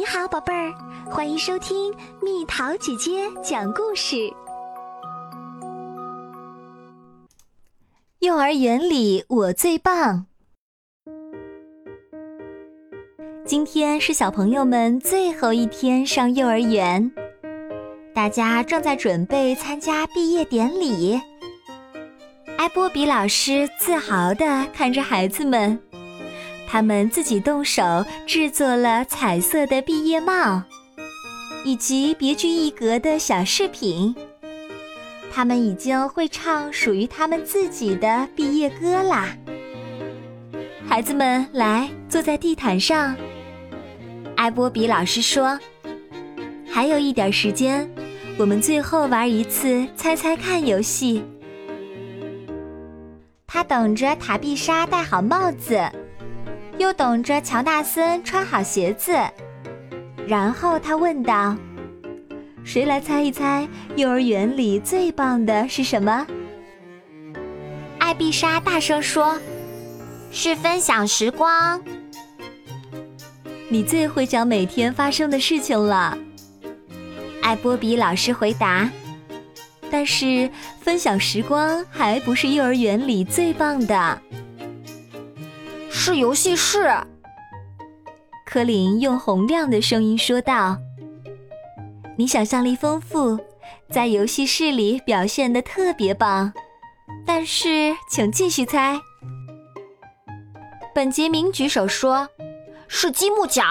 你好，宝贝儿，欢迎收听蜜桃姐姐讲故事。幼儿园里我最棒。今天是小朋友们最后一天上幼儿园，大家正在准备参加毕业典礼。艾波比老师自豪地看着孩子们。他们自己动手制作了彩色的毕业帽，以及别具一格的小饰品。他们已经会唱属于他们自己的毕业歌啦！孩子们，来坐在地毯上。艾波比老师说：“还有一点时间，我们最后玩一次猜猜看游戏。”他等着塔碧莎戴好帽子。又等着乔纳森穿好鞋子，然后他问道：“谁来猜一猜，幼儿园里最棒的是什么？”艾碧莎大声说：“是分享时光。”你最会讲每天发生的事情了，艾波比老师回答。但是分享时光还不是幼儿园里最棒的。是游戏室，柯林用洪亮的声音说道：“你想象力丰富，在游戏室里表现的特别棒。但是，请继续猜。”本杰明举手说：“是积木角。”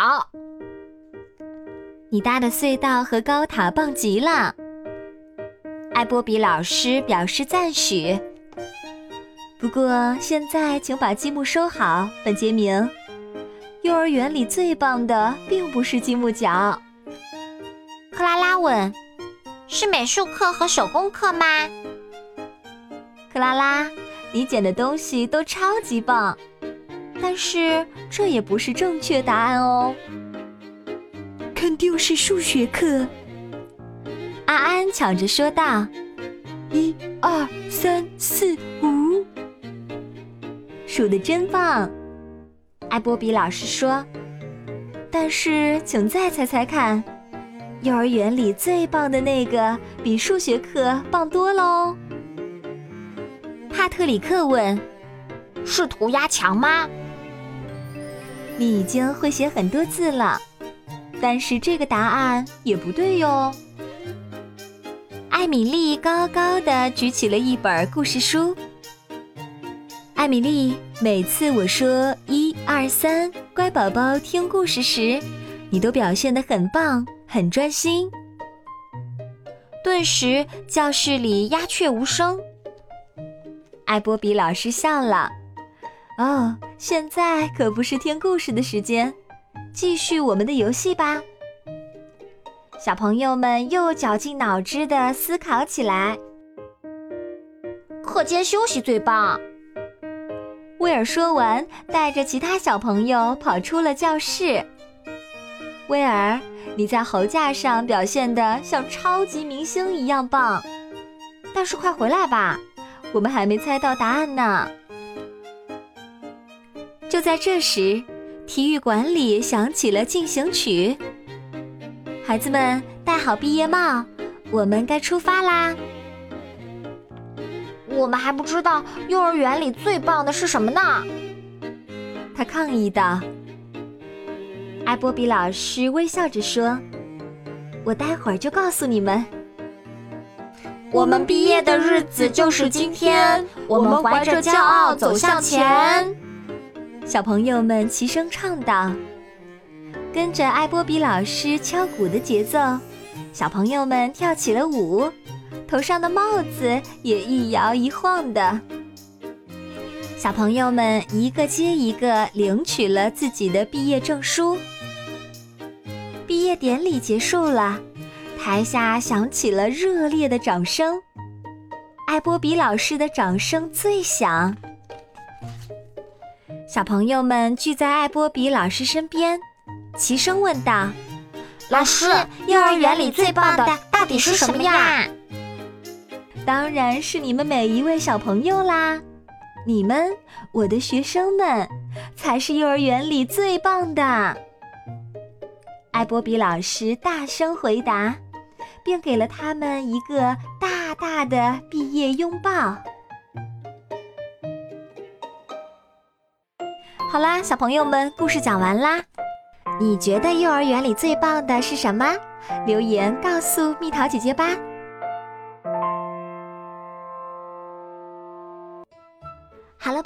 你搭的隧道和高塔棒极了，艾波比老师表示赞许。不过现在，请把积木收好，本杰明。幼儿园里最棒的并不是积木角。克拉拉问：“是美术课和手工课吗？”克拉拉，你捡的东西都超级棒，但是这也不是正确答案哦。肯定是数学课。阿安抢着说道：“一、二、三、四、五。”数的真棒，艾波比老师说。但是，请再猜猜看，幼儿园里最棒的那个比数学课棒多喽。帕特里克问：“是涂鸦墙吗？”你已经会写很多字了，但是这个答案也不对哟。艾米丽高高的举起了一本故事书。艾米丽，每次我说一二三，乖宝宝听故事时，你都表现得很棒，很专心。顿时，教室里鸦雀无声。艾波比老师笑了。哦，现在可不是听故事的时间，继续我们的游戏吧。小朋友们又绞尽脑汁地思考起来。课间休息最棒。威尔说完，带着其他小朋友跑出了教室。威尔，你在猴架上表现的像超级明星一样棒，但是快回来吧，我们还没猜到答案呢。就在这时，体育馆里响起了进行曲。孩子们戴好毕业帽，我们该出发啦。我们还不知道幼儿园里最棒的是什么呢？他抗议道。艾波比老师微笑着说：“我待会儿就告诉你们。我们毕业的日子就是今天，我们怀着骄傲走向前。”小朋友们齐声唱道。跟着艾波比老师敲鼓的节奏，小朋友们跳起了舞。头上的帽子也一摇一晃的，小朋友们一个接一个领取了自己的毕业证书。毕业典礼结束了，台下响起了热烈的掌声，艾波比老师的掌声最响。小朋友们聚在艾波比老师身边，齐声问道：“老师，幼儿园里最棒的到底是什么呀？”当然是你们每一位小朋友啦！你们，我的学生们，才是幼儿园里最棒的。艾波比老师大声回答，并给了他们一个大大的毕业拥抱。好啦，小朋友们，故事讲完啦。你觉得幼儿园里最棒的是什么？留言告诉蜜桃姐姐吧。